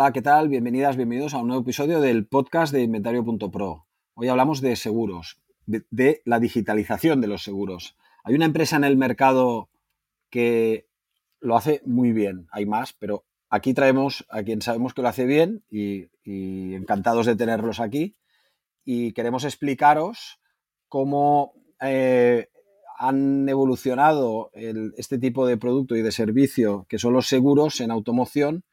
Hola, ¿qué tal? Bienvenidas, bienvenidos a un nuevo episodio del podcast de Inventario.pro. Hoy hablamos de seguros, de, la digitalización de los seguros. Hay una empresa en el mercado que lo hace muy bien, hay más, pero aquí traemos a quien sabemos que lo hace bien y, encantados de tenerlos aquí. Y queremos explicaros cómo eh, han evolucionado este tipo de producto y de servicio que son los seguros en automoción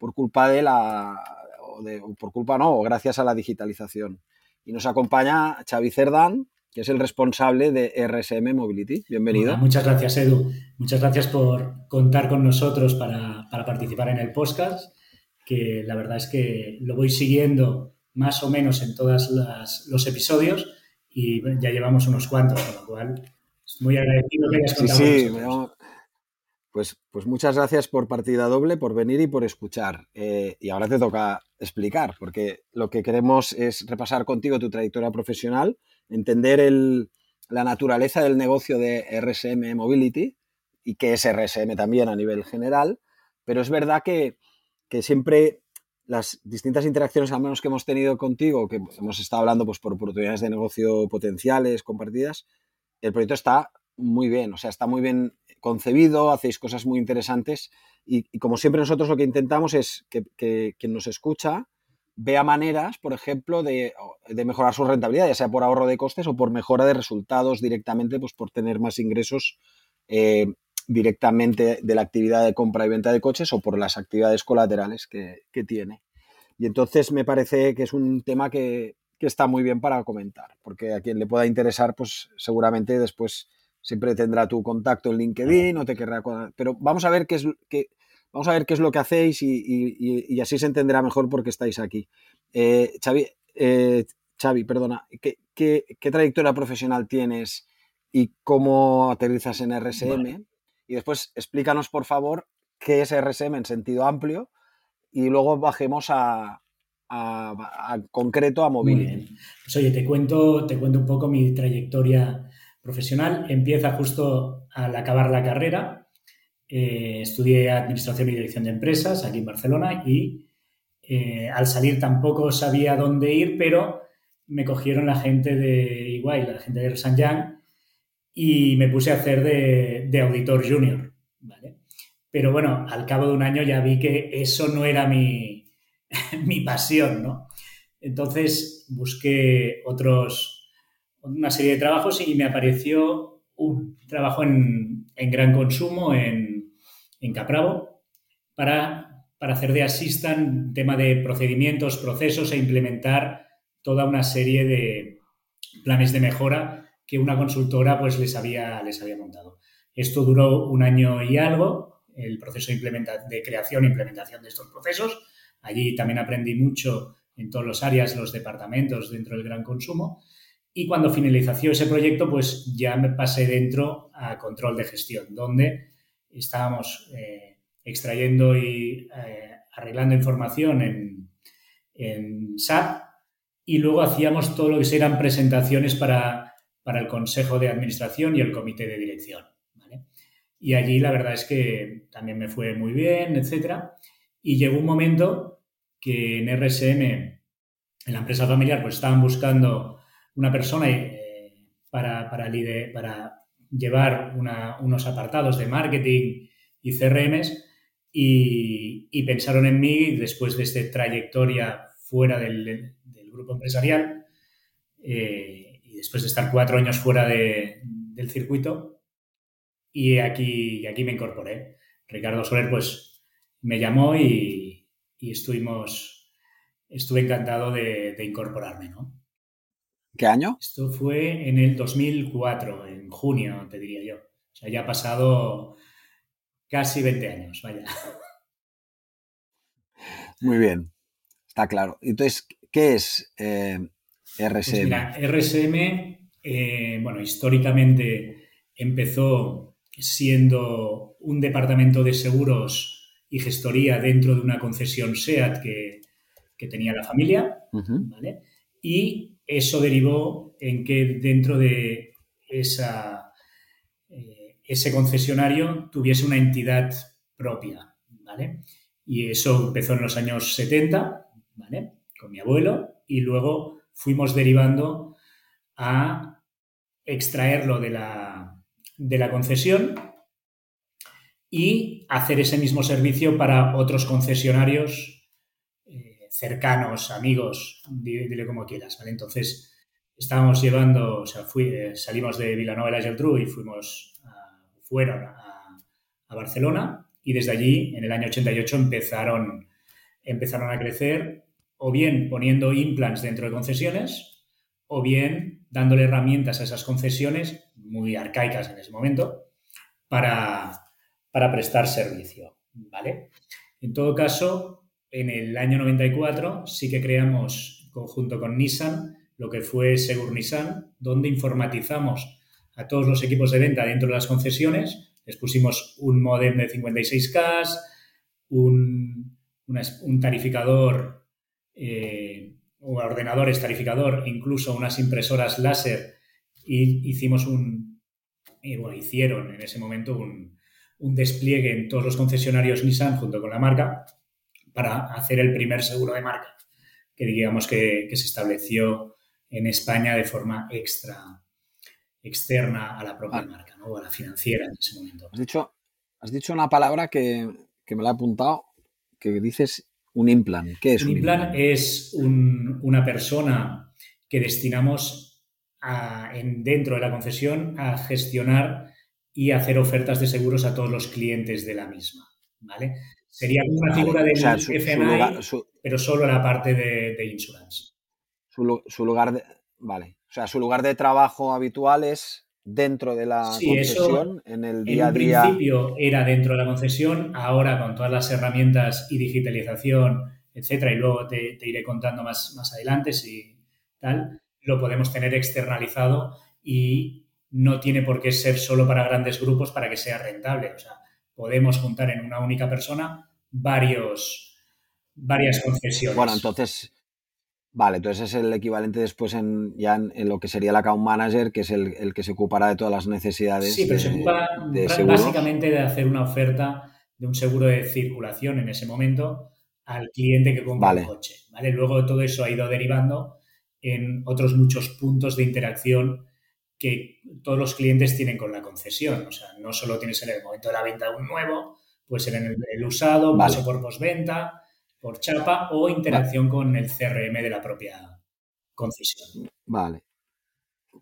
por culpa de la, o, de, por culpa no, o gracias a la digitalización. Y nos acompaña Xavi Cerdán, que es el responsable de RSM Mobility. Bienvenido. muchas gracias, Edu. Muchas gracias por contar con nosotros para, participar en el podcast, que la verdad es que lo voy siguiendo más o menos en todos los episodios y ya llevamos unos cuantos, con lo cual muy agradecido que hayas contado sí, sí, pues, pues, muchas gracias por partida doble, por venir y por escuchar. Eh, y ahora te toca explicar, porque lo que queremos es repasar contigo tu trayectoria profesional, entender la naturaleza del negocio de RSM Mobility y qué es RSM también a nivel general. Pero es verdad que, siempre las distintas interacciones, al menos que hemos tenido contigo, que hemos estado hablando pues, por oportunidades de negocio potenciales, compartidas, el proyecto está muy bien, o sea, está muy bien concebido, hacéis cosas muy interesantes y, como siempre nosotros lo que intentamos es que, quien nos escucha vea maneras, por ejemplo, de, mejorar su rentabilidad, ya sea por ahorro de costes o por mejora de resultados directamente, pues por tener más ingresos eh, directamente de la actividad de compra y venta de coches o por las actividades colaterales que, tiene. Y entonces me parece que es un tema que, que, está muy bien para comentar, porque a quien le pueda interesar, pues seguramente después siempre tendrá tu contacto en LinkedIn o te querrá... Pero vamos a ver qué es, qué, vamos a ver qué es lo que hacéis y, así se entenderá mejor por qué estáis aquí. Eh, Xavi, eh, Xavi, perdona, ¿qué, ¿qué, trayectoria profesional tienes y cómo aterrizas en RSM? Y después explícanos, por favor, qué es RSM en sentido amplio y luego bajemos a, a, concreto a móvil. Pues oye, te cuento, te cuento un poco mi trayectoria profesional empieza justo al acabar la carrera. Eh, estudié Administración y Dirección de Empresas aquí en Barcelona y eh, al salir tampoco sabía dónde ir, pero me cogieron la gente de Iguay, la gente de San Yang, y me puse a hacer de, auditor junior. Pero bueno, al cabo de un año ya vi que eso no era mi, mi pasión, ¿no? Entonces busqué otros, una serie de trabajos y me apareció un trabajo en, gran consumo en, en Capravo para, para, hacer de assistant tema de procedimientos, procesos e implementar toda una serie de planes de mejora que una consultora pues les había, les había montado. Esto duró un año y algo, el proceso de, de creación e implementación de estos procesos. Allí también aprendí mucho en todas las áreas, los departamentos dentro del gran consumo. Y cuando finalizó ese proyecto, pues ya me pasé dentro a control de gestión, donde estábamos eh, extrayendo y eh, arreglando información en, en, SAP y luego hacíamos todo lo que eran presentaciones para, para el Consejo de Administración y el Comité de Dirección. Y allí la verdad es que también me fue muy bien, etcétera. Y llegó un momento que en RSM, en la empresa familiar, pues estaban buscando una persona eh, para, para, para, llevar unos apartados de marketing y CRMs y, pensaron en mí después de esta trayectoria fuera del, grupo empresarial eh, y después de estar cuatro años fuera del circuito y aquí, aquí me incorporé. Ricardo Soler pues me llamó y, estuvimos, estuve encantado de, de incorporarme, ¿no? ¿Qué año? Esto fue en el 2004, en junio, te diría yo. O sea, ya ha pasado casi 20 años, vaya. Muy bien. Está claro. Entonces, ¿qué es RSM? Pues mira, RSM, bueno, históricamente empezó siendo un departamento de seguros y gestoría dentro de una concesión SEAT que, tenía la familia, ¿vale? Y eso derivó en que dentro de esa, eh, ese concesionario tuviese una entidad propia, ¿vale? Y eso empezó en los años 70, ¿vale? Con mi abuelo y luego fuimos derivando a extraerlo de la, de la concesión y hacer ese mismo servicio para otros concesionarios cercanos, amigos, dile, como quieras, ¿vale? Entonces, estábamos llevando, o sea, eh, salimos de Vilanova de la y fuimos fueron a, Barcelona y desde allí, en el año 88, empezaron, empezaron a crecer o bien poniendo implants dentro de concesiones o bien dándole herramientas a esas concesiones, muy arcaicas en ese momento, para, para prestar servicio, ¿vale? En todo caso, en el año 94 sí que creamos, conjunto con Nissan, lo que fue Segur Nissan, donde informatizamos a todos los equipos de venta dentro de las concesiones, les pusimos un modem de 56K, un, un tarificador, eh, ordenadores tarificador, incluso unas impresoras láser, y hicimos un, y bueno, hicieron en ese momento un, un despliegue en todos los concesionarios Nissan junto con la marca para hacer el primer seguro de marca, que digamos que, se estableció en España de forma extra, externa a la propia ah. marca, ¿no? a la financiera en ese momento. Has dicho, has dicho una palabra que, me la he apuntado, que dices un implant. ¿Qué es un, implant? Es una persona que destinamos en, dentro de la concesión a gestionar y hacer ofertas de seguros a todos los clientes de la misma, ¿vale? Sería una figura de o pero solo la parte de, insurance. Su, lugar de, vale, o sea, su lugar de trabajo habitual es dentro de la concesión, en el día a día. En principio era dentro de la concesión, ahora con todas las herramientas y digitalización, etcétera, y luego te, te iré contando más, más adelante si tal, lo podemos tener externalizado y no tiene por qué ser solo para grandes grupos para que sea rentable. O sea, podemos juntar en una única persona varios, varias concesiones. Bueno, entonces, vale, entonces es el equivalente después en, ya en, lo que sería el account manager, que es el, que se ocupará de todas las necesidades. Sí, pero se ocupa básicamente de hacer una oferta de un seguro de circulación en ese momento al cliente que compra el coche. ¿vale? Luego todo eso ha ido derivando en otros muchos puntos de interacción que todos los clientes tienen con la concesión. O sea, no solo tienes en el momento de la venta de un nuevo, puede ser en el, usado, paso por postventa, por chapa o interacción con el CRM de la propia concesión. Vale.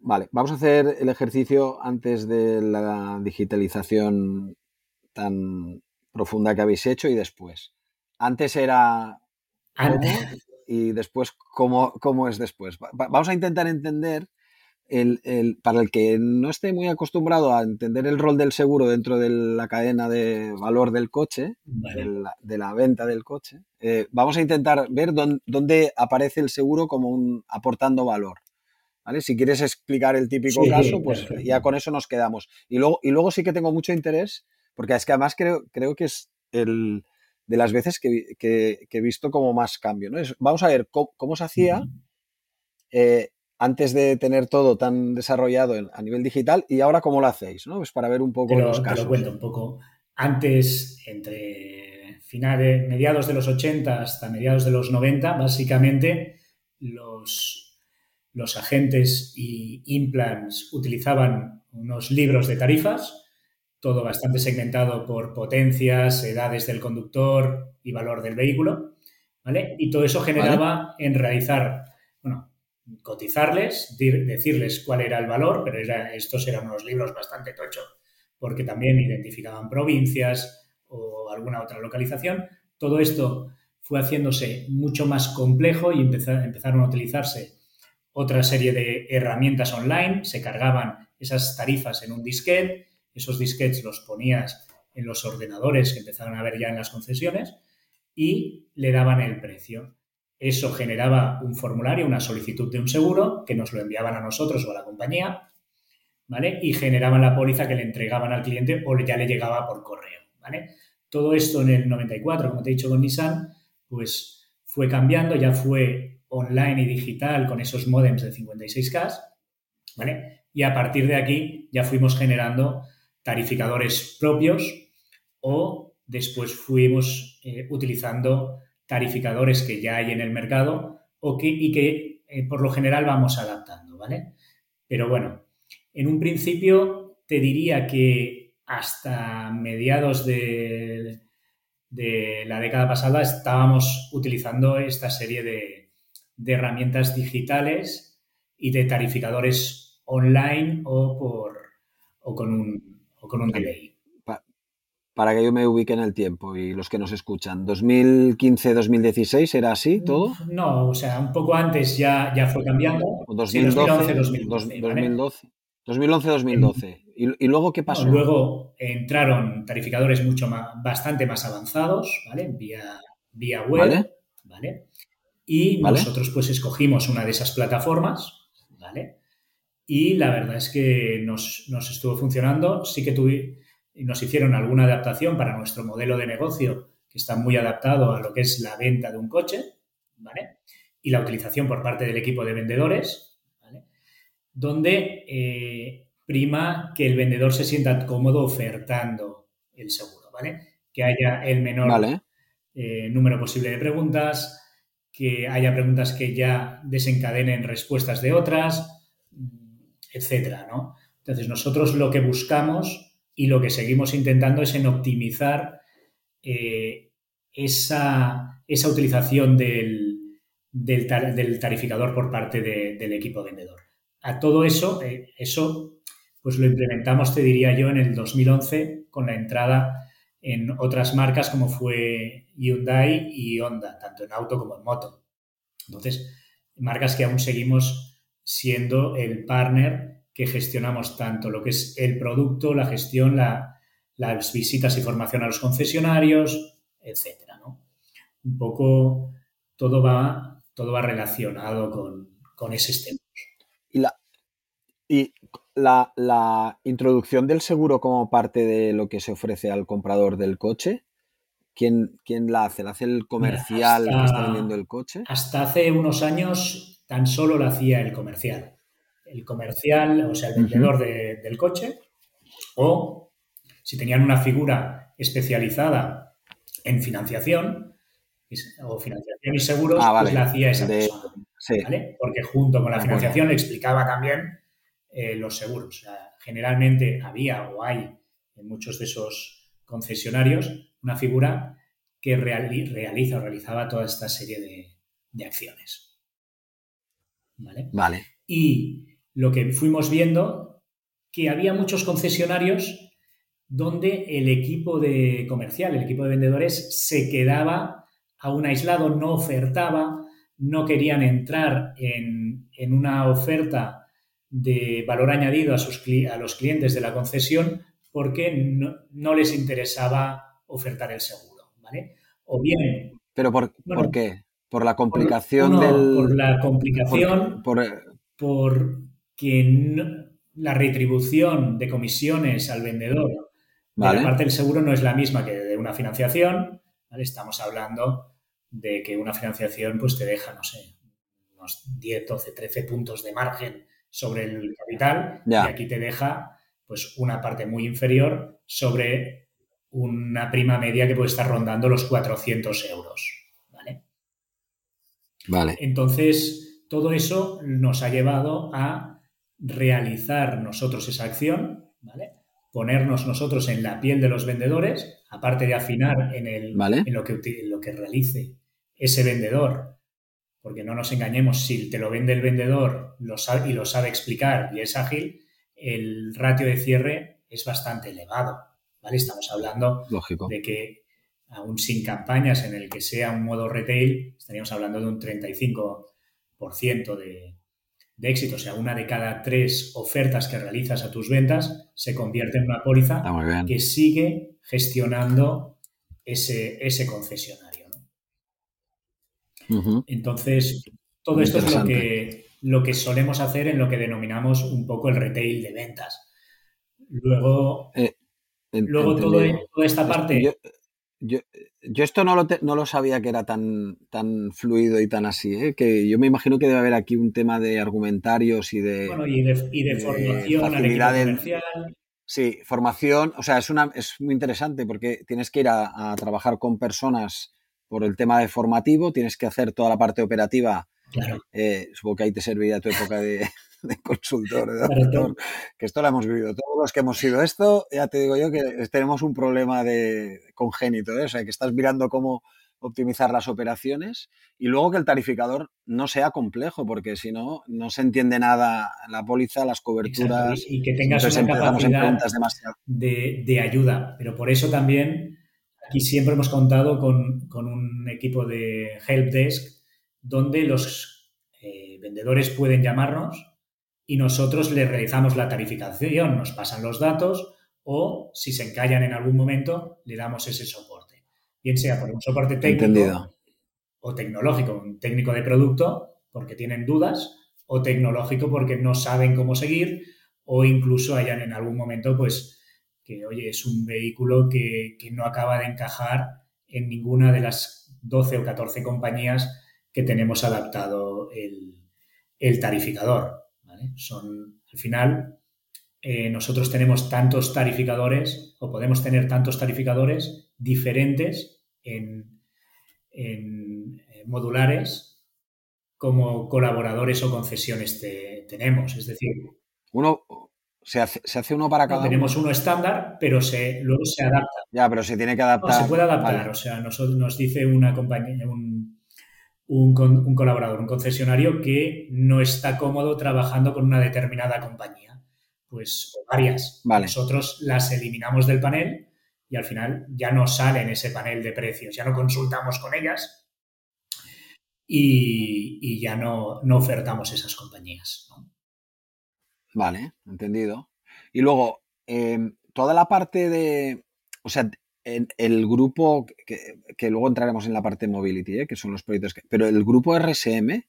Vale, vamos a hacer el ejercicio antes de la digitalización tan profunda que habéis hecho y después. Antes era antes. y después cómo, cómo es después. vamos a intentar entender el, para el que no esté muy acostumbrado a entender el rol del seguro dentro de la cadena de valor del coche, de, la, venta del coche, eh, vamos a intentar ver dónde, aparece el seguro como un aportando valor. ¿Vale? Si quieres explicar el típico caso, pues ya con eso nos quedamos. Y luego, y luego sí que tengo mucho interés, porque es que además creo, creo que es el, de las veces que, he visto como más cambio. ¿no? vamos a ver cómo, se hacía antes de tener todo tan desarrollado a nivel digital y ahora cómo lo hacéis, ¿no? Pues para ver un poco los casos. Te lo cuento un poco. Antes, entre finales, mediados de los 80 hasta mediados de los 90, básicamente los, los agentes y implants utilizaban unos libros de tarifas, todo bastante segmentado por potencias, edades del conductor y valor del vehículo, ¿vale? Y todo eso generaba en realizar, cotizarles, decirles cuál era el valor, pero estos eran unos libros bastante tochos, porque también identificaban provincias o alguna otra localización. Todo esto fue haciéndose mucho más complejo y empezaron a utilizarse otra serie de herramientas online, se cargaban esas tarifas en un disquete, esos disquetes los ponías en los ordenadores que empezaron a ver ya en las concesiones y le daban el precio. Eso generaba un formulario, una solicitud de un seguro, que nos lo enviaban a nosotros o a la compañía, ¿vale? Y generaban la póliza que le entregaban al cliente o ya le llegaba por correo, ¿vale? Todo esto en el 94, como te he dicho con Nissan, pues fue cambiando, ya fue online y digital con esos modems de 56K, ¿vale? Y a partir de aquí ya fuimos generando tarificadores propios o después fuimos eh, utilizando tarificadores que ya hay en el mercado o que, y que eh, por lo general vamos adaptando, ¿vale? Pero bueno, en un principio te diría que hasta mediados de, de la década pasada estábamos utilizando esta serie de, de herramientas digitales y de tarificadores online o, por, o con un, o con un delay para que yo me ubique en el tiempo y los que nos escuchan. ¿2015-2016 era así todo? No, o sea, un poco antes ya, ya fue cambiando. 2012, 2012. 2011-2012. ¿Y, luego qué pasó? luego entraron tarificadores mucho más, bastante más avanzados, ¿vale? Vía, vía web, ¿vale? Y nosotros pues escogimos una de esas plataformas, ¿vale? Y la verdad es que nos, nos estuvo funcionando. Sí que tuve, nos hicieron alguna adaptación para nuestro modelo de negocio, que está muy adaptado a lo que es la venta de un coche, ¿vale? Y la utilización por parte del equipo de vendedores, ¿vale? Donde eh, prima que el vendedor se sienta cómodo ofertando el seguro, ¿vale? Que haya el menor eh, número posible de preguntas, que haya preguntas que ya desencadenen respuestas de otras, etcétera, ¿no? Entonces, nosotros lo que buscamos y lo que seguimos intentando es en optimizar eh, esa, utilización del, tarificador por parte del equipo vendedor. A todo eso, eh, eso pues lo implementamos, te diría yo, en el 2011 con la entrada en otras marcas como fue Hyundai y Honda, tanto en auto como en moto. Entonces, marcas que aún seguimos siendo el partner que gestionamos tanto lo que es el producto, la gestión, las visitas y formación a los concesionarios, etcétera, Un poco todo va, todo va relacionado con, con ese sistema. Y, la, y la, introducción del seguro como parte de lo que se ofrece al comprador del coche, ¿quién, quién la hace? ¿La hace el comercial que está vendiendo el coche? Hasta hace unos años tan solo la hacía el comercial el comercial, o sea, el vendedor del coche, o si tenían una figura especializada en financiación o financiación y seguros, ah, pues la hacía esa persona. Porque junto con la financiación le explicaba también eh, los seguros. generalmente había o hay en muchos de esos concesionarios una figura que realiza o realizaba toda esta serie de, de acciones. ¿Vale? Vale. Y lo que fuimos viendo, que había muchos concesionarios donde el equipo de comercial, el equipo de vendedores, se quedaba aún aislado, no ofertaba, no querían entrar en, una oferta de valor añadido a, sus, a los clientes de la concesión porque no, les interesaba ofertar el seguro, ¿vale? O bien... ¿Pero por, qué? ¿Por la complicación del...? Por la complicación, por que la retribución de comisiones al vendedor de la parte del seguro no es la misma que de una financiación. Estamos hablando de que una financiación pues te deja, no sé, unos 10, 12, 13 puntos de margen sobre el capital y aquí te deja pues una parte muy inferior sobre una prima media que puede estar rondando los 400 euros. ¿vale? Vale. Entonces, todo eso nos ha llevado a realizar nosotros esa acción, ¿vale? Ponernos nosotros en la piel de los vendedores, aparte de afinar en, el, en, lo, que, lo que realice ese vendedor, porque no nos engañemos, si te lo vende el vendedor lo sabe, y lo sabe explicar y es ágil, el ratio de cierre es bastante elevado, ¿vale? Estamos hablando de que aún sin campañas en el que sea un modo retail, estaríamos hablando de un 35% de, de éxito, o sea, una de cada tres ofertas que realizas a tus ventas se convierte en una póliza que sigue gestionando ese, ese concesionario. Entonces, todo esto es lo que, lo que solemos hacer en lo que denominamos un poco el retail de ventas. Luego, eh, luego todo, toda esta parte... Yo, esto no lo, no lo, sabía que era tan, tan fluido y tan así, ¿eh? que yo me imagino que debe haber aquí un tema de argumentarios y de, bueno, y de, y de formación equipo comercial. Sí, formación, o sea, es, una, es muy interesante porque tienes que ir a, trabajar con personas por el tema de formativo, tienes que hacer toda la parte operativa. Claro. Eh, supongo que ahí te serviría tu época de, de consultor, de que esto lo hemos vivido. Todos los que hemos sido esto, ya te digo yo que tenemos un problema de congénito, ¿eh? o sea, que estás mirando cómo optimizar las operaciones y luego que el tarificador no sea complejo, porque si no, no se entiende nada la póliza, las coberturas. Y que tengas una capacidad de, de, ayuda. Pero por eso también aquí siempre hemos contado con, con un equipo de helpdesk donde los eh, vendedores pueden llamarnos y nosotros le realizamos la tarificación, nos pasan los datos o si se encallan en algún momento le damos ese soporte. Bien sea por un soporte técnico o tecnológico, un técnico de producto porque tienen dudas o tecnológico porque no saben cómo seguir o incluso hayan en algún momento pues que oye es un vehículo que, no acaba de encajar en ninguna de las 12 o 14 compañías que tenemos adaptado el, el tarificador. Son, al final, eh, nosotros tenemos tantos tarificadores o podemos tener tantos tarificadores diferentes en, modulares como colaboradores o concesiones tenemos. Es decir, uno se hace, uno para cada Tenemos uno estándar, pero se, luego se adapta. Ya, pero se tiene que adaptar. se puede adaptar. O sea, nos, nos dice una compañía, un, un, colaborador, un concesionario que no está cómodo trabajando con una determinada compañía, pues varias. Nosotros las eliminamos del panel y al final ya no sale en ese panel de precios, ya no consultamos con ellas y, ya no, no, ofertamos esas compañías. Vale, entendido. Y luego, em, toda la parte de, o sea, el grupo, que, luego entraremos en la parte de mobility, ¿eh? que son los proyectos, pero el grupo RSM,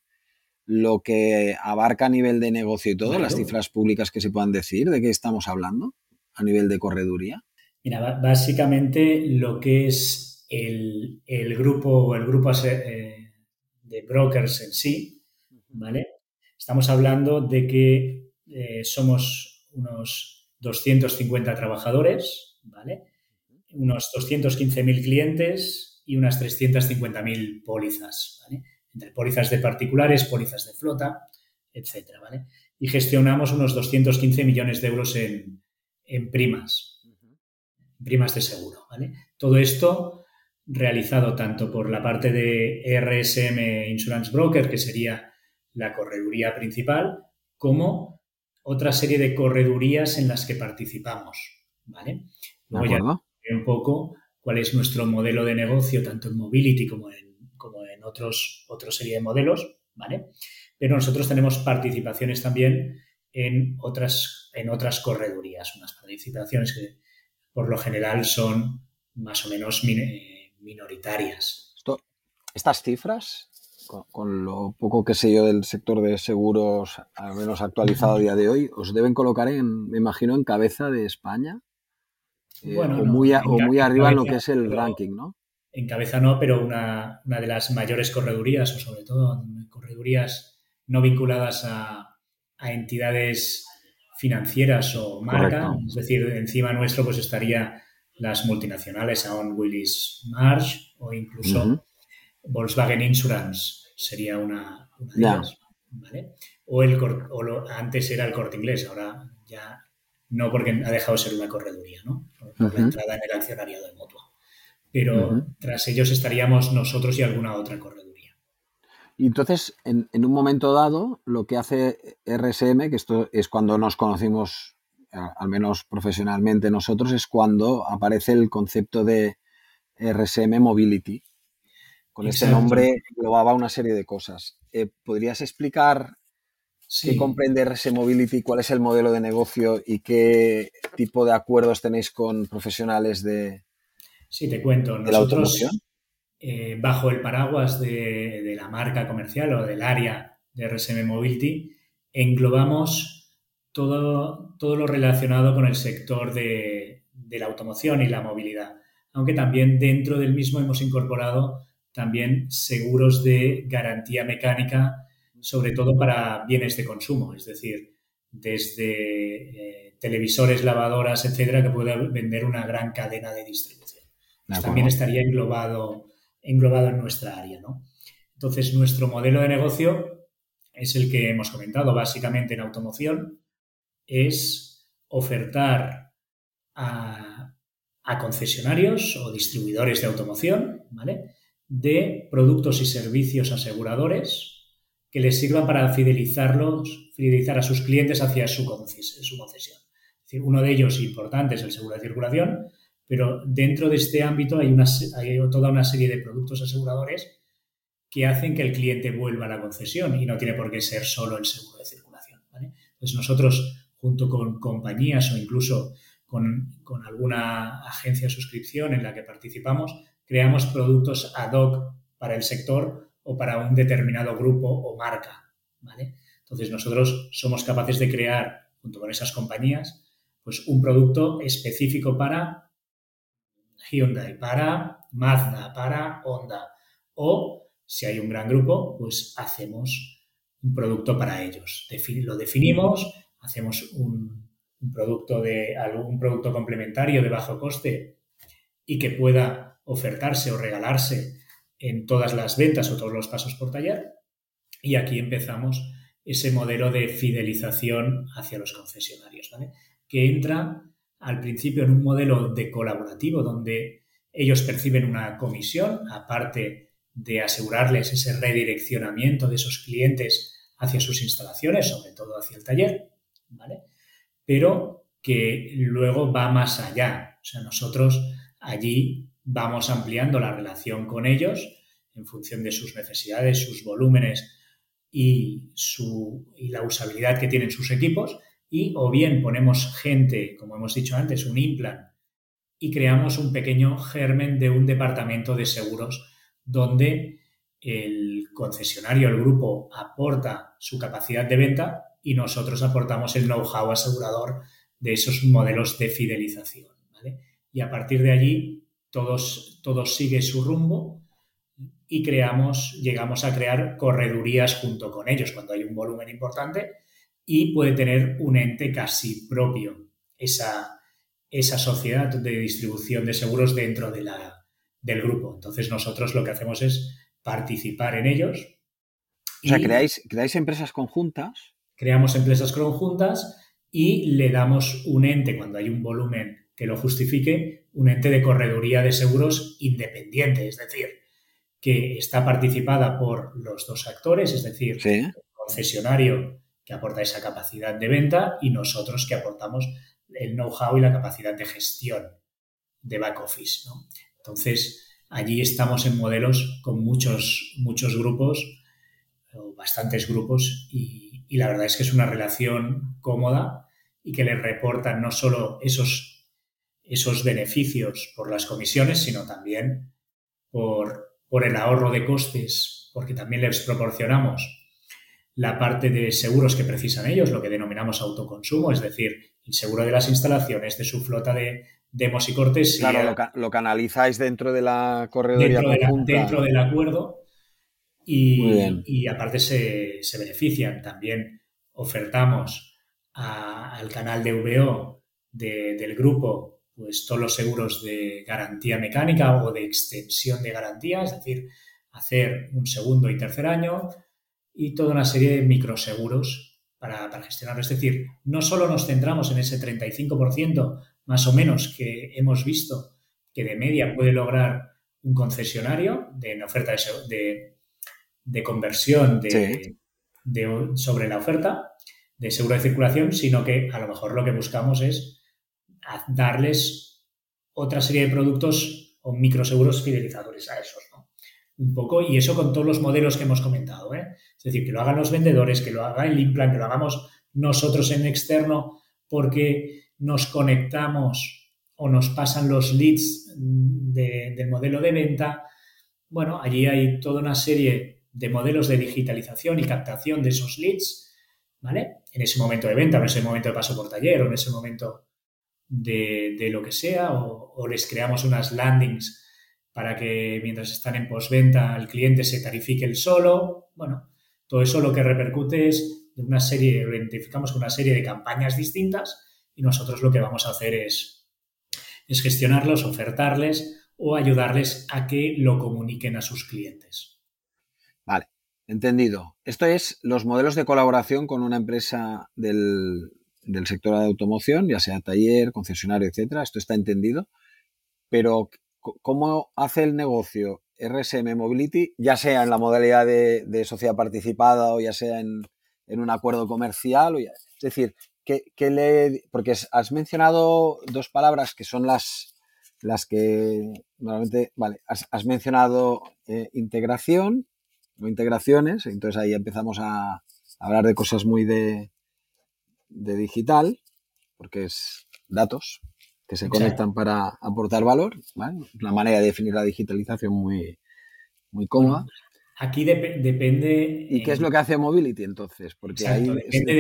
lo que abarca a nivel de negocio y todo, las cifras públicas que se puedan decir, ¿de qué estamos hablando a nivel de correduría? Mira, básicamente lo que es el, grupo o el grupo eh, de brokers en sí, ¿vale? Estamos hablando de que eh, somos unos 250 trabajadores, ¿vale? Unos 215.000 clientes y unas 350.000 pólizas, ¿vale? Entre pólizas de particulares, pólizas de flota, etcétera, ¿vale? Y gestionamos unos 215 millones de euros en, primas, primas de seguro, ¿vale? Todo esto realizado tanto por la parte de RSM Insurance Broker, que sería la correduría principal, como otra serie de corredurías en las que participamos, ¿vale? Un poco cuál es nuestro modelo de negocio, tanto en mobility como en, como en otros, otra serie de modelos, ¿vale? Pero nosotros tenemos participaciones también en otras, en otras corredurías, unas participaciones que por lo general son más o menos minoritarias. estas cifras, con, con, lo poco que sé yo del sector de seguros, al menos actualizado a día de hoy, os deben colocar en, me imagino, en cabeza de España eh, o, muy, muy arriba en lo que es el ranking, ¿no? En cabeza no, pero una, de las mayores corredurías, o sobre todo corredurías no vinculadas a, entidades financieras o marca, es decir, encima nuestro pues estaría las multinacionales, Aon Willis Marsh o incluso Volkswagen Insurance sería una, de ellas, O, el, o antes era el corte inglés, ahora ya no porque ha dejado de ser una correduría, ¿no? Por la entrada en el accionariado de mutua. Pero tras ellos estaríamos nosotros y alguna otra correduría. Y entonces, en, un momento dado, lo que hace RSM, que esto es cuando nos conocimos, al menos profesionalmente nosotros, es cuando aparece el concepto de RSM Mobility. Con ese nombre englobaba una serie de cosas. Eh, ¿Podrías explicar ¿Qué comprende RS Mobility? ¿Cuál es el modelo de negocio y qué tipo de acuerdos tenéis con profesionales de, Sí, te cuento. Nosotros, eh, bajo el paraguas de, la marca comercial o del área de RSM Mobility, englobamos todo, todo lo relacionado con el sector de, de la automoción y la movilidad, aunque también dentro del mismo hemos incorporado también seguros de garantía mecánica, sobre todo para bienes de consumo, es decir, desde eh, televisores, lavadoras, etcétera, que puede vender una gran cadena de distribución. también estaría englobado, englobado en nuestra área, ¿no? Entonces, nuestro modelo de negocio es el que hemos comentado básicamente en automoción, es ofertar a, a concesionarios o distribuidores de automoción, ¿vale? De productos y servicios aseguradores que les sirvan para fidelizarlos, fidelizar a sus clientes hacia su, concesión. Uno de ellos importante es el seguro de circulación, pero dentro de este ámbito hay, toda una serie de productos aseguradores que hacen que el cliente vuelva a la concesión y no tiene por qué ser solo el seguro de circulación. Entonces nosotros, junto con compañías o incluso con, alguna agencia de suscripción en la que participamos, creamos productos ad hoc para el sector o para un determinado grupo o marca, ¿vale? Entonces nosotros somos capaces de crear, junto con esas compañías, pues un producto específico para Hyundai, para Mazda, para Honda. O si hay un gran grupo, pues hacemos un producto para ellos. Lo definimos, hacemos un, un producto de algún producto complementario de bajo coste y que pueda ofertarse o regalarse en todas las ventas o todos los pasos por taller. Y aquí empezamos ese modelo de fidelización hacia los concesionarios, que entra al principio en un modelo de colaborativo donde ellos perciben una comisión, aparte de asegurarles ese redireccionamiento de esos clientes hacia sus instalaciones, sobre todo hacia el taller, ¿vale? Pero que luego va más allá. O sea, nosotros allí vamos ampliando la relación con ellos en función de sus necesidades, sus volúmenes y, su, y la usabilidad que tienen sus equipos. Y o bien ponemos gente, como hemos dicho antes, un implant, y creamos un pequeño germen de un departamento de seguros donde el concesionario, el grupo, aporta su capacidad de venta y nosotros aportamos el know-how asegurador de esos modelos de fidelización. Y a partir de allí todos, todos sigue su rumbo y creamos, llegamos a crear corredurías junto con ellos cuando hay un volumen importante y puede tener un ente casi propio esa, esa sociedad de distribución de seguros dentro de la, del grupo. Entonces nosotros lo que hacemos es participar en ellos. O sea, creáis, creáis empresas conjuntas. Creamos empresas conjuntas y le damos un ente cuando hay un volumen que lo justifique un ente de correduría de seguros independiente, es decir, que está participada por los dos actores, es decir, el concesionario que aporta esa capacidad de venta y nosotros que aportamos el know-how y la capacidad de gestión de back office. Entonces, allí estamos en modelos con muchos, muchos grupos, o bastantes grupos, y, y la verdad es que es una relación cómoda y que les reportan no solo esos esos beneficios por las comisiones, sino también por, por el ahorro de costes, porque también les proporcionamos la parte de seguros que precisan ellos, lo que denominamos autoconsumo, es decir, el seguro de las instalaciones de su flota de demos y cortes. Claro, lo, canalizáis dentro de la corredoría dentro, dentro del acuerdo y, y aparte se, se, benefician. También ofertamos al canal de VO del grupo pues todos los seguros de garantía mecánica o de extensión de garantía, es decir, hacer un segundo y tercer año y toda una serie de microseguros para, para gestionarlo. Es decir, no solo nos centramos en ese 35% más o menos que hemos visto que de media puede lograr un concesionario de en oferta de, de, conversión de, sobre la oferta de seguro de circulación, sino que a lo mejor lo que buscamos es darles otra serie de productos o microseguros fidelizadores a esos, ¿no? Un poco, y eso con todos los modelos que hemos comentado, ¿eh? Es decir, que lo hagan los vendedores, que lo haga el implant, que lo hagamos nosotros en externo porque nos conectamos o nos pasan los leads del modelo de venta, bueno, allí hay toda una serie de modelos de digitalización y captación de esos leads, ¿vale? En ese momento de venta, en ese momento de paso por taller, o en ese momento de, lo que sea, o, les creamos unas landings para que mientras están en postventa el cliente se tarifique el solo. Bueno, todo eso lo que repercute es de una serie, lo identificamos con una serie de campañas distintas y nosotros lo que vamos a hacer es, es gestionarlos, ofertarles o ayudarles a que lo comuniquen a sus clientes. Vale, entendido. Esto es los modelos de colaboración con una empresa del, del sector de automoción, ya sea taller, concesionario, etcétera. Esto está entendido. Pero, ¿cómo hace el negocio RSM Mobility, ya sea en la modalidad de, sociedad participada o ya sea en, un acuerdo comercial? O es decir, ¿qué, le, porque has mencionado dos palabras que son las, las que normalmente, vale, has, mencionado eh, integración o integraciones, entonces ahí empezamos a hablar de cosas muy de, de digital, porque es datos que se conectan para aportar valor, ¿vale? Una manera de definir la digitalización muy, muy cómoda. Aquí depende... ¿Y qué es lo que hace Mobility entonces? Porque ahí depende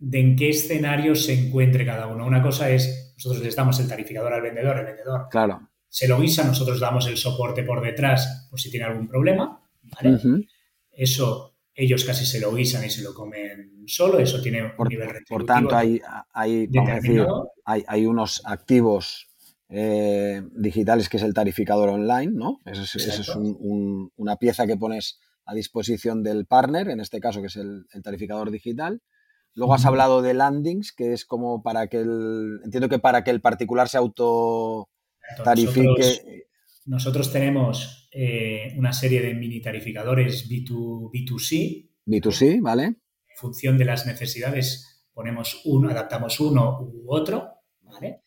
de, en qué escenario se encuentre cada uno. Una cosa es, nosotros les damos el tarificador al vendedor, el vendedor claro. se lo guisa, nosotros damos el soporte por detrás por si tiene algún problema. ¿vale? Eso ellos casi se lo guisan y se lo comen solo, eso tiene un nivel retributivo. Por tanto, hay, hay, hay, unos activos eh, digitales que es el tarificador online, ¿no? Esa es, una pieza que pones a disposición del partner, en este caso que es el, tarificador digital. Luego has hablado de landings, que es como para que el. Entiendo que para que el particular se auto tarifique. nosotros tenemos eh, una serie de mini tarificadores B2, B2C. B2C, ¿vale? En función de las necesidades, ponemos uno, adaptamos uno u otro, ¿vale?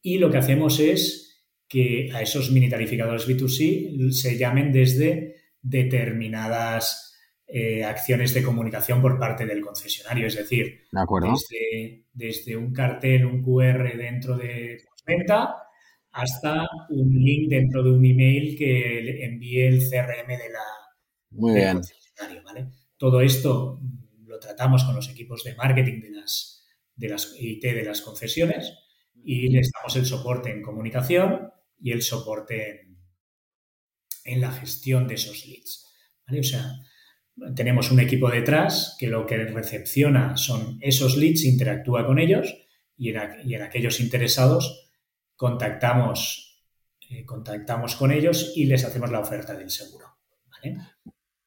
Y lo que hacemos es que a esos mini tarificadores B2C se llamen desde determinadas eh, acciones de comunicación por parte del concesionario. Es decir, Desde, desde, un cartel, un QR dentro de venta hasta un link dentro de un email que envíe el CRM de la Muy bien. Todo esto lo tratamos con los equipos de marketing de las, de las IT de las concesiones y les damos el soporte en comunicación y el soporte en, la gestión de esos leads. O sea, tenemos un equipo detrás que lo que recepciona son esos leads, interactúa con ellos y en aquellos interesados contactamos, eh, contactamos con ellos y les hacemos la oferta del seguro.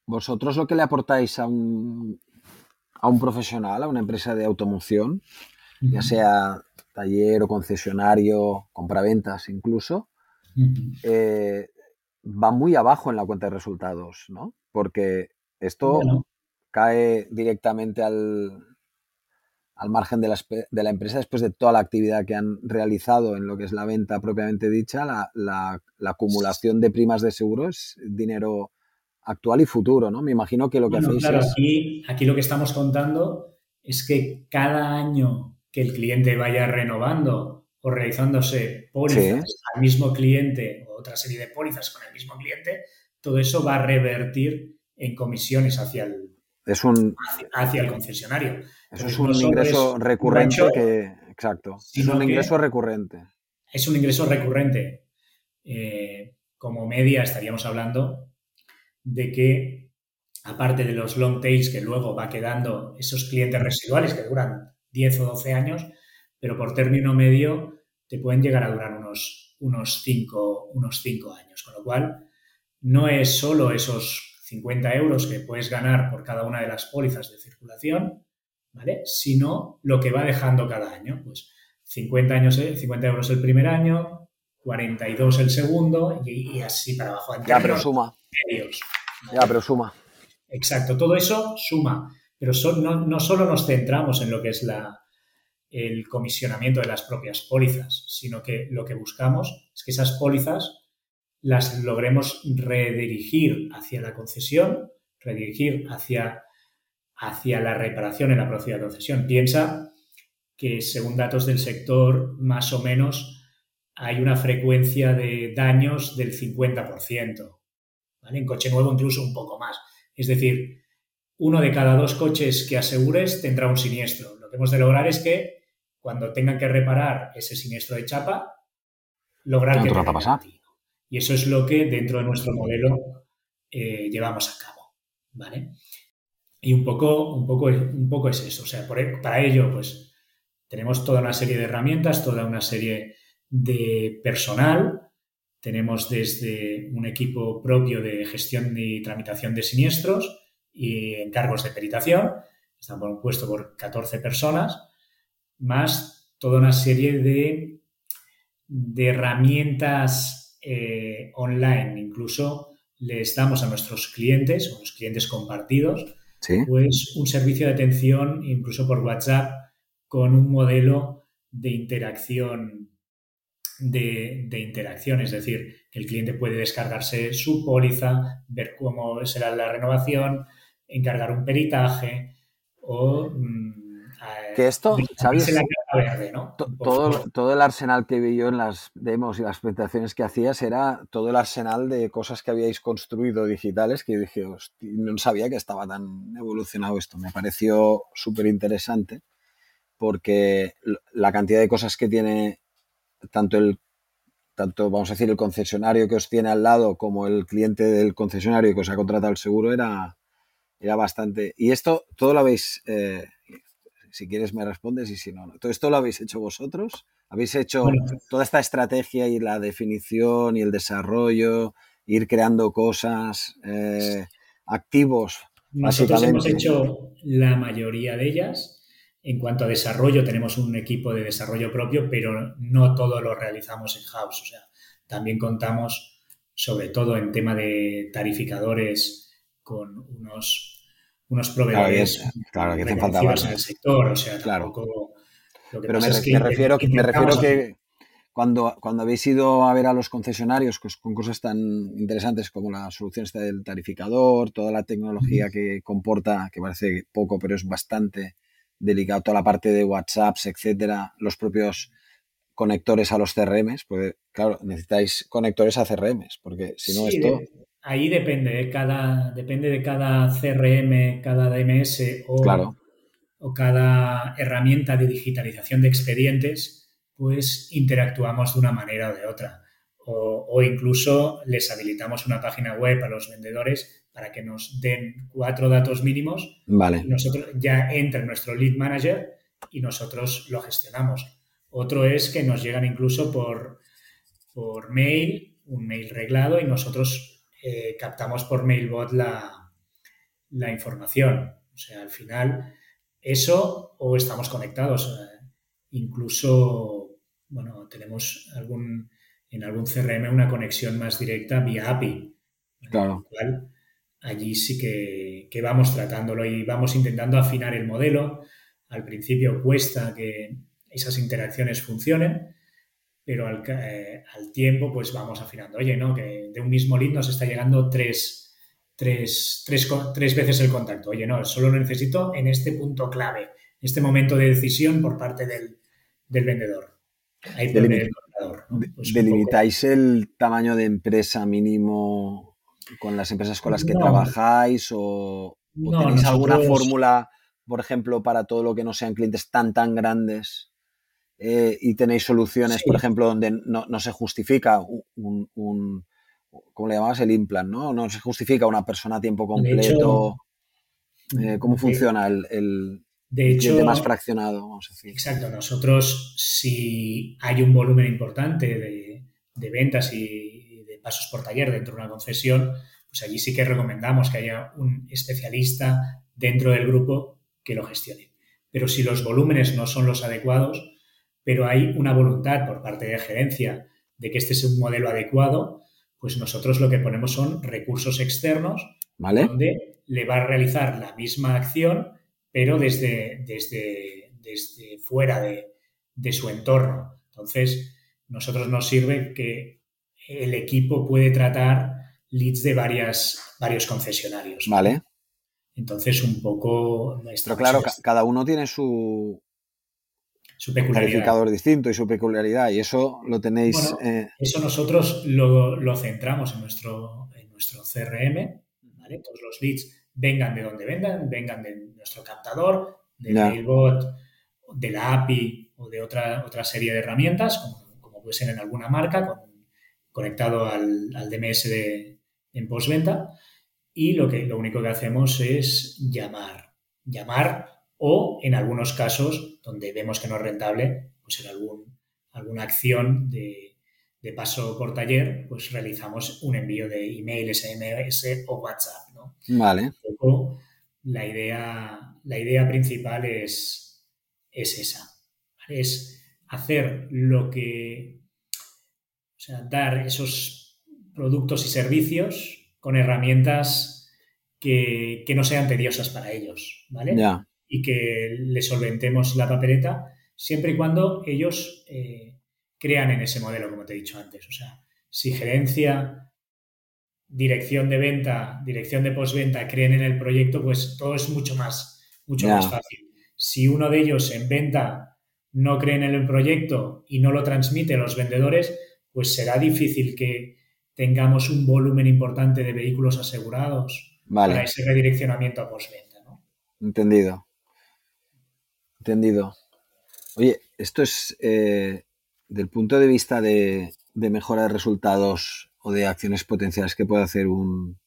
Vosotros lo que le aportáis a un, a un profesional, a una empresa de automoción, ya sea taller o concesionario, compraventas incluso, eh, va muy abajo en la cuenta de resultados, ¿no? Porque esto cae directamente al, al margen de la, empresa después de toda la actividad que han realizado en lo que es la venta propiamente dicha, la, acumulación de primas de seguro es dinero actual y futuro, ¿no? Me imagino que lo que hacéis claro, aquí, aquí lo que estamos contando es que cada año que el cliente vaya renovando o realizándose pólizas al mismo cliente o otra serie de pólizas con el mismo cliente, todo eso va a revertir en comisiones hacia el, es un, hacia el concesionario. Eso es un ingreso recurrente que. Exacto. Es un ingreso recurrente. Es un ingreso recurrente. Eh, como media estaríamos hablando de que, aparte de los long tails que luego va quedando esos clientes residuales que duran 10 o 12 años, pero por término medio te pueden llegar a durar unos, unos, 5, unos 5 años. Con lo cual, no es solo esos 50 euros que puedes ganar por cada una de las pólizas de circulación, ¿vale? Sino lo que va dejando cada año. Pues 50, años, 50 euros el primer año, 42 el segundo y, así para abajo. Ya, pero suma. Ya, pero suma. Exacto, todo eso suma. Pero no, no, solo nos centramos en lo que es la, el comisionamiento de las propias pólizas, sino que lo que buscamos es que esas pólizas las logremos redirigir hacia la concesión, redirigir hacia hacia la reparación en la próxima concesión. Piensa que según datos del sector, más o menos hay una frecuencia de daños del 50%. ¿vale? En coche nuevo incluso un poco más. Es decir, uno de cada dos coches que asegures tendrá un siniestro. Lo que hemos de lograr es que cuando tengan que reparar ese siniestro de chapa, lograr que pasar. Y eso es lo que dentro de nuestro modelo eh, llevamos a cabo, ¿vale? Y un poco, un poco, un poco es eso. O sea, e, para ello, pues tenemos toda una serie de herramientas, toda una serie de personal. Tenemos desde un equipo propio de gestión y tramitación de siniestros y encargos de peritación. Están compuestos por 14 personas, más toda una serie de, de herramientas eh, online. Incluso les damos a nuestros clientes, o los clientes compartidos, pues un servicio de atención incluso por WhatsApp con un modelo de interacción de, interacción, es decir, que el cliente puede descargarse su póliza, ver cómo será la renovación, encargar un peritaje o mm, que esto, ¿sabes? todo, todo, el arsenal que vi yo en las demos y las presentaciones que hacías era todo el arsenal de cosas que habíais construido digitales que dije, no sabía que estaba tan evolucionado esto. Me pareció súper interesante porque la cantidad de cosas que tiene tanto el tanto vamos a decir el concesionario que os tiene al lado como el cliente del concesionario que os ha contratado el seguro era, era bastante. Y esto todo lo habéis eh, si quieres me respondes y si no, ¿Todo esto lo habéis hecho vosotros? ¿Habéis hecho toda esta estrategia y la definición y el desarrollo, ir creando cosas, eh, activos? Nosotros hemos hecho la mayoría de ellas. En cuanto a desarrollo, tenemos un equipo de desarrollo propio, pero no todo lo realizamos en house. O sea, también contamos, sobre todo en tema de tarificadores, con unos unos proveedores claro, que, falta en el sector, o sea, claro. Pero me, refiero, que, me refiero que cuando, cuando habéis ido a ver a los concesionarios con cosas tan interesantes como la solución del tarificador, toda la tecnología que comporta, que parece poco, pero es bastante delicado, toda la parte de WhatsApps, etcétera, los propios conectores a los CRMs, porque claro, necesitáis conectores a CRMs, porque si no esto ahí depende de cada, depende de cada CRM, cada DMS o, o cada herramienta de digitalización de expedientes, pues interactuamos de una manera o de otra. O, incluso les habilitamos una página web a los vendedores para que nos den cuatro datos mínimos. Vale. nosotros ya entra nuestro lead manager y nosotros lo gestionamos. Otro es que nos llegan incluso por, por mail, un mail reglado y nosotros eh, captamos por Mailbot la, la, información. O sea, al final, eso o estamos conectados. incluso, bueno, tenemos algún, en algún CRM una conexión más directa vía API. Claro. allí sí que, que vamos tratándolo y vamos intentando afinar el modelo. Al principio cuesta que esas interacciones funcionen, pero eh, al, tiempo pues vamos afinando. Oye, ¿no? Que de un mismo lead nos está llegando tres, tres, tres, tres veces el contacto. Oye, no, solo lo necesito en este punto clave, en este momento de decisión por parte del, vendedor. Ahí el pues ¿Delimitáis el tamaño de empresa mínimo con las empresas con las que trabajáis o, tenéis alguna fórmula, por ejemplo, para todo lo que no sean clientes tan, tan grandes? Eh, y tenéis soluciones, por ejemplo, donde no, se justifica un, un, ¿cómo le llamabas? El implant, ¿no? No se justifica una persona a tiempo completo. Eh, ¿Cómo funciona el, el, de hecho, más fraccionado? Vamos a decir. Exacto. Nosotros, si hay un volumen importante de, de ventas y de pasos por taller dentro de una concesión, pues allí sí que recomendamos que haya un especialista dentro del grupo que lo gestione. Pero si los volúmenes no son los adecuados, pero hay una voluntad por parte de gerencia de que este es un modelo adecuado, pues nosotros lo que ponemos son recursos externos donde le va a realizar la misma acción, pero desde, desde, desde fuera de, su entorno. Entonces, nosotros nos sirve que el equipo puede tratar leads de varias, varios concesionarios. Vale. Entonces, un poco... Pero claro, cada uno tiene su, su peculiaridad. distinto y su peculiaridad, y eso lo tenéis. Eh, eso nosotros lo, centramos en nuestro, nuestro CRM, ¿vale? Todos los leads vengan de donde vengan, vengan de nuestro captador, del Mailbot, de la API o de otra, otra serie de herramientas, como, como puede ser en alguna marca, conectado al, DMS de, en postventa. Y lo, que, lo único que hacemos es llamar. Llamar o, en algunos casos, donde vemos que no es rentable, pues en algún, alguna acción de, de paso por taller, pues realizamos un envío de email, SMS o WhatsApp. ¿no? Vale. la, idea, la idea principal es, es esa. Es hacer lo que. O sea, dar esos productos y servicios con herramientas que, no sean tediosas para ellos, ¿vale? Y que les solventemos la papeleta siempre y cuando ellos eh, crean en ese modelo, como te he dicho antes. O sea, si gerencia, dirección de venta, dirección de postventa creen en el proyecto, pues todo es mucho más, mucho más fácil. Si uno de ellos en venta no cree en el proyecto y no lo transmite a los vendedores, pues será difícil que tengamos un volumen importante de vehículos asegurados para ese redireccionamiento a postventa. ¿no? Entendido. Entendido. Oye, esto es eh, del punto de vista de, mejora de resultados o de acciones potenciales que puede hacer un,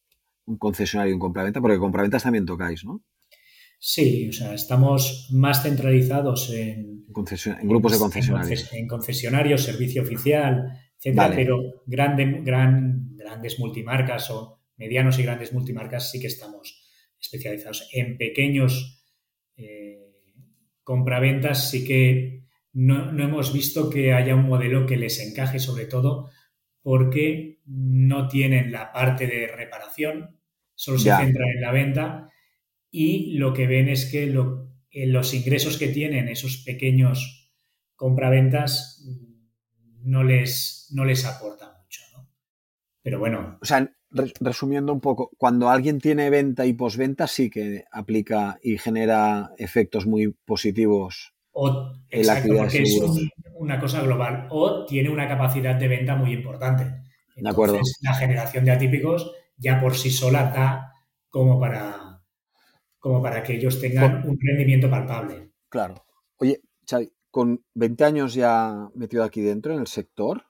concesionario y un compraventa, porque compraventas también tocáis, ¿no? Sí, o sea, estamos más centralizados en, grupos de concesionarios. En, concesionarios, servicio oficial, etcétera, pero grande, gran, grandes multimarcas o medianos y grandes multimarcas sí que estamos especializados. En pequeños eh, compraventas sí que no, hemos visto que haya un modelo que les encaje, sobre todo porque no tienen la parte de reparación, solo se centran en la venta y lo que ven es que eh, los ingresos que tienen esos pequeños compraventas no les, no les aporta mucho. ¿no? Pero bueno. O sea, resumiendo un poco, cuando alguien tiene venta y posventa sí que aplica y genera efectos muy positivos o, exacto, porque es una cosa global. O tiene una capacidad de venta muy importante. de acuerdo. La generación de atípicos ya por sí sola da como para, como para que ellos tengan un rendimiento palpable. Claro. Oye, Xavi, con 20 años ya metido aquí dentro en el sector,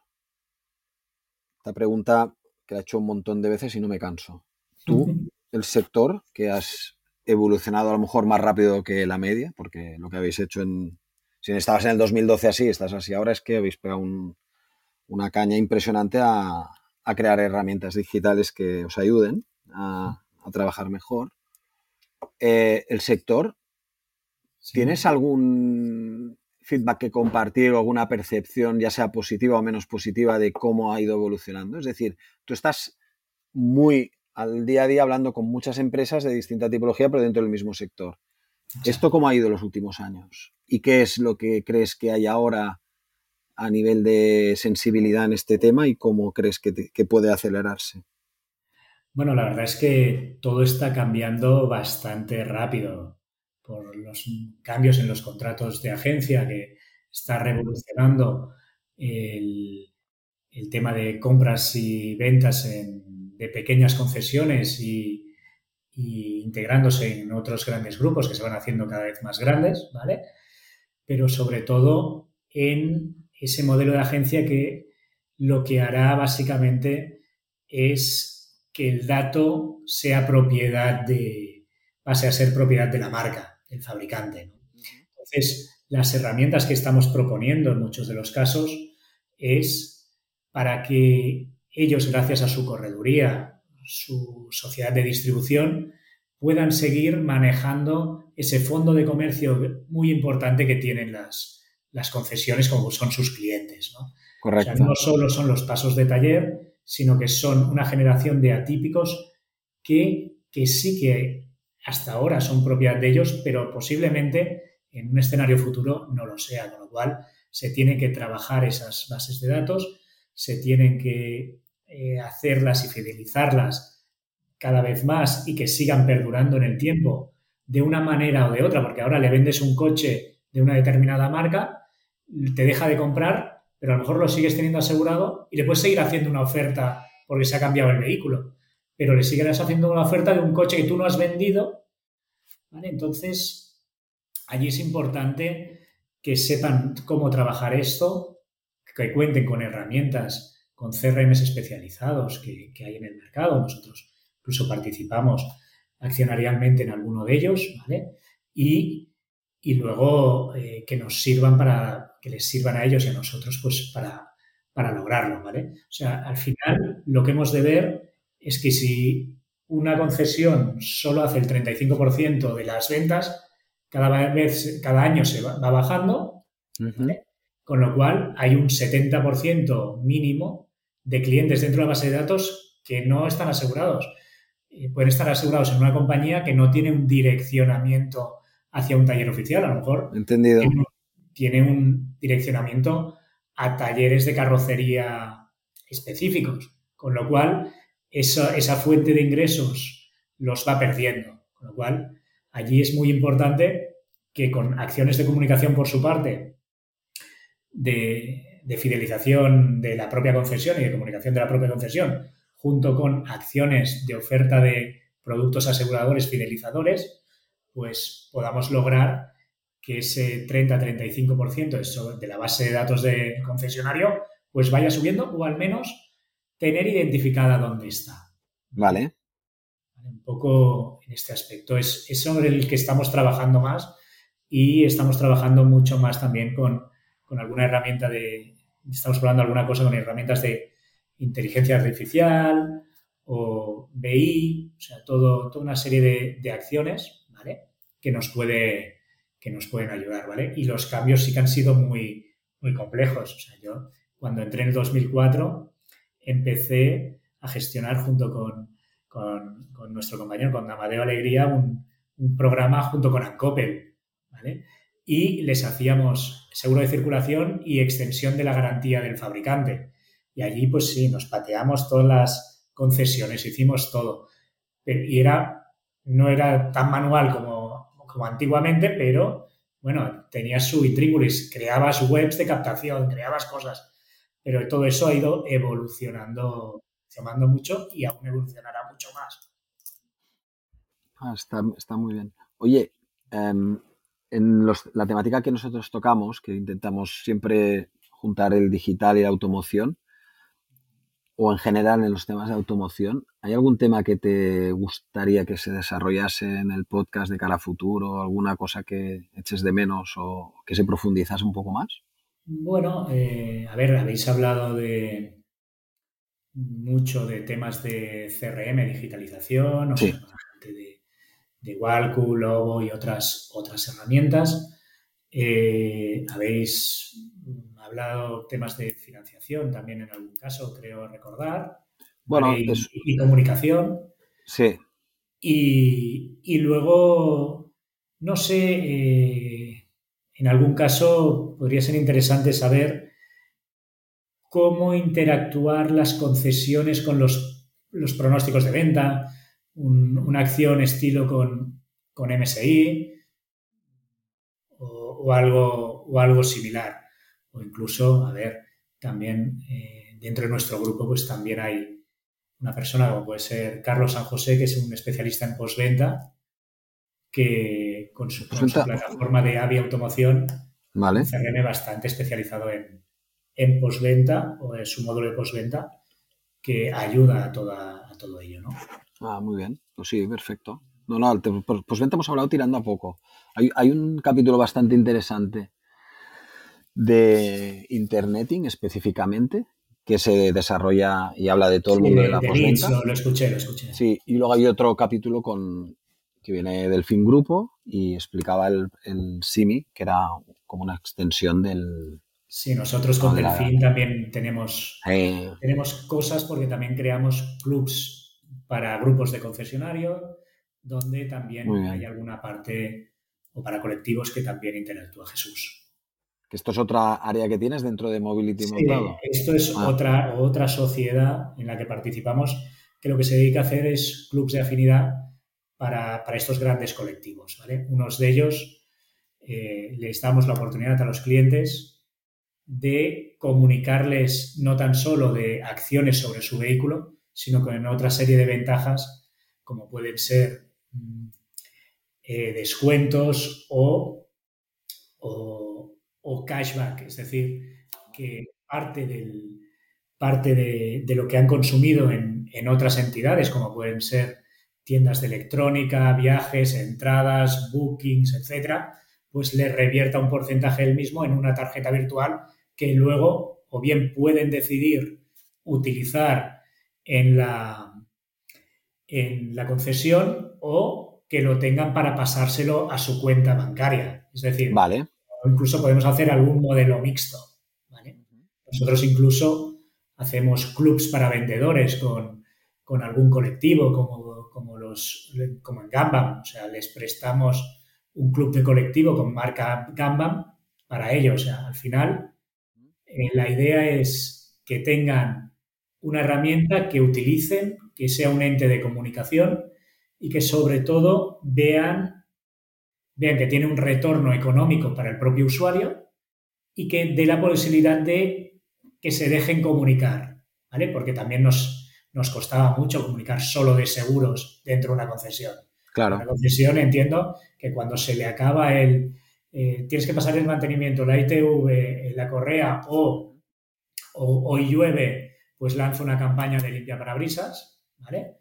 esta pregunta que la he hecho un montón de veces y no me canso. Tú, el sector que has evolucionado a lo mejor más rápido que la media, porque lo que habéis hecho en... Si estabas en el 2012 así, estás así ahora, es que habéis pegado una caña impresionante a, crear herramientas digitales que os ayuden a, trabajar mejor. Eh, el sector, ¿tienes algún feedback que compartir o alguna percepción, ya sea positiva o menos positiva, de cómo ha ido evolucionando? Es decir, tú estás muy al día a día hablando con muchas empresas de distinta tipología, pero dentro del mismo sector. ¿Esto cómo ha ido los últimos años? ¿Y qué es lo que crees que hay ahora a nivel de sensibilidad en este tema y cómo crees que, puede acelerarse? Bueno, la verdad es que todo está cambiando bastante rápido por los cambios en los contratos de agencia que está revolucionando el tema de compras y ventas en de pequeñas concesiones y, integrándose en otros grandes grupos que se van haciendo cada vez más grandes, ¿vale? Pero sobre todo en ese modelo de agencia que lo que hará básicamente es que el dato sea propiedad de, pase a ser propiedad de la marca, fabricante. Entonces, las herramientas que estamos proponiendo en muchos de los casos es para que ellos, gracias a su correduría, su sociedad de distribución, puedan seguir manejando ese fondo de comercio muy importante que tienen las, las concesiones como son sus clientes. ¿no? Correcto. no solo son los pasos de taller, sino que son una generación de atípicos que, que sí que hasta ahora son propiedad de ellos, pero posiblemente en un escenario futuro no lo sea, con lo cual se tiene que trabajar esas bases de datos, se tienen que eh, hacerlas y fidelizarlas cada vez más y que sigan perdurando en el tiempo de una manera o de otra, porque ahora le vendes un coche de una determinada marca, te deja de comprar, pero a lo mejor lo sigues teniendo asegurado y le puedes seguir haciendo una oferta porque se ha cambiado el vehículo. Pero le sigues haciendo una oferta de un coche que tú no has vendido. ¿vale? Entonces, allí es importante que sepan cómo trabajar esto, que cuenten con herramientas, con CRMs especializados que, hay en el mercado. Nosotros incluso participamos accionarialmente en alguno de ellos, ¿vale? Y, luego eh, que nos sirvan para, que les sirvan a ellos y a nosotros, pues para, para lograrlo, ¿vale? O sea, al final lo que hemos de ver es que si una concesión solo hace el 35% de las ventas, cada vez, cada año se va, bajando, con lo cual hay un 70% mínimo de clientes dentro de la base de datos que no están asegurados. pueden estar asegurados en una compañía que no tiene un direccionamiento hacia un taller oficial, a lo mejor. Entendido. tiene un direccionamiento a talleres de carrocería específicos, con lo cual esa, esa fuente de ingresos los va perdiendo. Con lo cual, allí es muy importante que con acciones de comunicación por su parte, de, de, fidelización de la propia concesión y de comunicación de la propia concesión, junto con acciones de oferta de productos aseguradores fidelizadores, pues podamos lograr que ese 30-35% de la base de datos de concesionario pues vaya subiendo o al menos tener identificada dónde está. Vale. Un poco en este aspecto. Es, sobre el que estamos trabajando más y estamos trabajando mucho más también con, alguna herramienta de... Estamos probando alguna cosa con herramientas de inteligencia artificial o BI, o sea, todo, toda una serie de, de acciones, ¿vale? Que nos puede que nos pueden ayudar, ¿vale? Y los cambios sí que han sido muy, muy complejos. O sea, yo cuando entré en el 2004 empecé a gestionar junto con, con, nuestro compañero, con Amadeo Alegría, un, programa junto con Ancopel. Y les hacíamos seguro de circulación y extensión de la garantía del fabricante. Y allí, pues sí, nos pateamos todas las concesiones, hicimos todo. Y era, no era tan manual como como antiguamente, pero bueno, tenías su intríngulis, creabas webs de captación, creabas cosas, pero todo eso ha ido evolucionando, evolucionando mucho y aún evolucionará mucho más. Ah, está, muy bien. Oye, em, en la temática que nosotros tocamos, que intentamos siempre juntar el digital y la automoción, o en general en los temas de automoción, ¿hay algún tema que te gustaría que se desarrollase en el podcast de cara a futuro? ¿Alguna cosa que eches de menos o que se profundizase un poco más? Bueno, eh, a ver, habéis hablado de mucho de temas de CRM, digitalización, o de, de Walku, Lobo y otras, otras herramientas. Eh, habéis hablado temas de financiación también en algún caso, creo recordar. Bueno, y, comunicación. Sí. Y, luego, no sé, eh, en algún caso podría ser interesante saber cómo interactuar las concesiones con los, pronósticos de venta, una acción estilo con, con MSI o, algo, o algo similar. O incluso, a ver, también eh, dentro de nuestro grupo pues también hay una persona como puede ser Carlos San José, que es un especialista en postventa, que con su, plataforma de AVI Automoción, vale. un CRM bastante especializado en, en postventa o en su módulo de postventa, que ayuda a, toda, a todo ello, ¿no? Ah, muy bien. Pues sí, perfecto. No, no, postventa hemos hablado tirando a poco. Hay, hay un capítulo bastante interesante de Interneting específicamente, que se desarrolla y habla de todo el mundo de la postventa. Lo, escuché, lo escuché. Sí, y luego hay otro capítulo con que viene del Fin Grupo y explicaba el, el SIMI, que era como una extensión del... Sí, nosotros con Delfín también tenemos, tenemos cosas porque también creamos clubs para grupos de concesionario, donde también hay alguna parte, o para colectivos que también interactúa Jesús. Esto es otra área que tienes dentro de Mobility sí, Esto es ah. otra, otra sociedad en la que participamos que lo que se dedica a hacer es clubs de afinidad para, estos grandes colectivos. ¿vale? Unos de ellos eh, les damos la oportunidad a los clientes de comunicarles no tan solo de acciones sobre su vehículo, sino con otra serie de ventajas como pueden ser mm, eh, descuentos o, o, cashback, es decir, que parte, del, parte de, lo que han consumido en, en otras entidades, como pueden ser tiendas de electrónica, viajes, entradas, bookings, etcétera, pues le revierta un porcentaje del mismo en una tarjeta virtual que luego o bien pueden decidir utilizar en la, en la concesión o que lo tengan para pasárselo a su cuenta bancaria. Es decir, vale. incluso podemos hacer algún modelo mixto. Nosotros incluso hacemos clubs para vendedores con, con algún colectivo como, como en Gambam. O sea, les prestamos un club de colectivo con marca Gambam para ellos. O sea, al final, eh, la idea es que tengan una herramienta que utilicen, que sea un ente de comunicación y que sobre todo vean, vean que tiene un retorno económico para el propio usuario y que dé la posibilidad de que se dejen comunicar, ¿vale? Porque también nos, nos costaba mucho comunicar solo de seguros dentro de una concesión. Claro. La concesión entiendo que cuando se le acaba el... Eh, tienes que pasar el mantenimiento, la ITV, eh, la correa o, o, llueve, pues lanza una campaña de limpia parabrisas, ¿vale?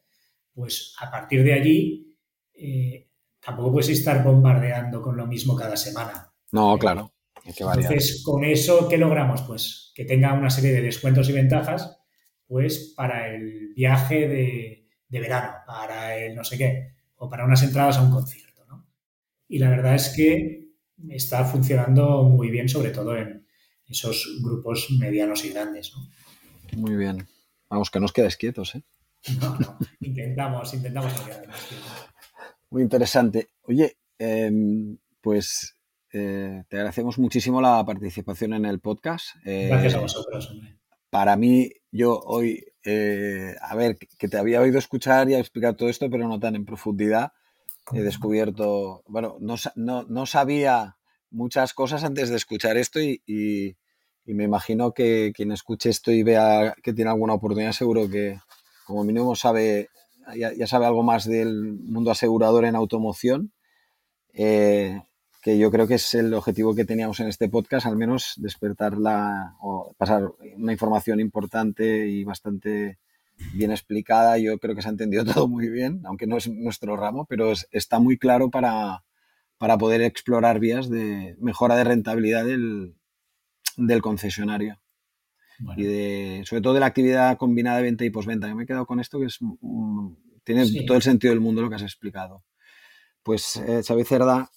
Pues a partir de allí eh, tampoco puedes estar bombardeando con lo mismo cada semana. No, claro. Entonces, con eso, ¿qué logramos? Pues que tenga una serie de descuentos y ventajas pues para el viaje de, verano, para el no sé qué, o para unas entradas a un concierto. ¿no? Y la verdad es que está funcionando muy bien, sobre todo en esos grupos medianos y grandes. ¿no? Muy bien. Vamos, que no os quedes quietos, ¿eh? No, no, intentamos, intentamos quietos. Muy interesante. Oye, em, pues eh, te agradecemos muchísimo la participación en el podcast. Gracias a vosotros. Hombre para mí, yo hoy, eh, a ver, que te había oído escuchar y explicar todo esto, pero no tan en profundidad, he descubierto, bueno, no, sabía muchas cosas antes de escuchar esto y, me imagino que quien escuche esto y vea que tiene alguna oportunidad, seguro que como mínimo sabe, ya, sabe algo más del mundo asegurador en automoción. Eh, que yo creo que es el objetivo que teníamos en este podcast, al menos despertar la, o pasar una información importante y bastante bien explicada. Yo creo que se ha entendido todo muy bien, aunque no es nuestro ramo, pero está muy claro para, para, poder explorar vías de mejora de rentabilidad del, del concesionario. Y de, sobre todo de la actividad combinada de venta y posventa. Yo me he quedado con esto que es, tiene todo el sentido del mundo lo que has explicado. Pues eh, Xavi Cerda,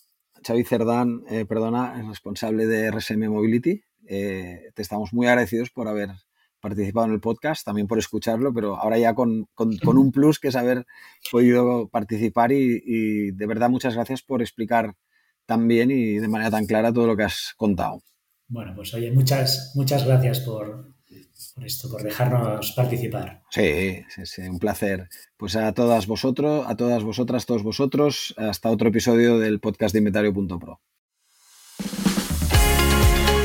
Xavi Cerdán, eh, perdona, es responsable de RSM Mobility. Eh, te estamos muy agradecidos por haber participado en el podcast, también por escucharlo, pero ahora ya con, un plus que es haber podido participar y, de verdad muchas gracias por explicar tan bien y de manera tan clara todo lo que has contado. Bueno, pues oye, muchas, muchas gracias por, por esto, por dejarnos participar. Sí, sí, sí, un placer. Pues a todas vosotros, a todas vosotras, todos vosotros, hasta otro episodio del podcast de Inventario.pro.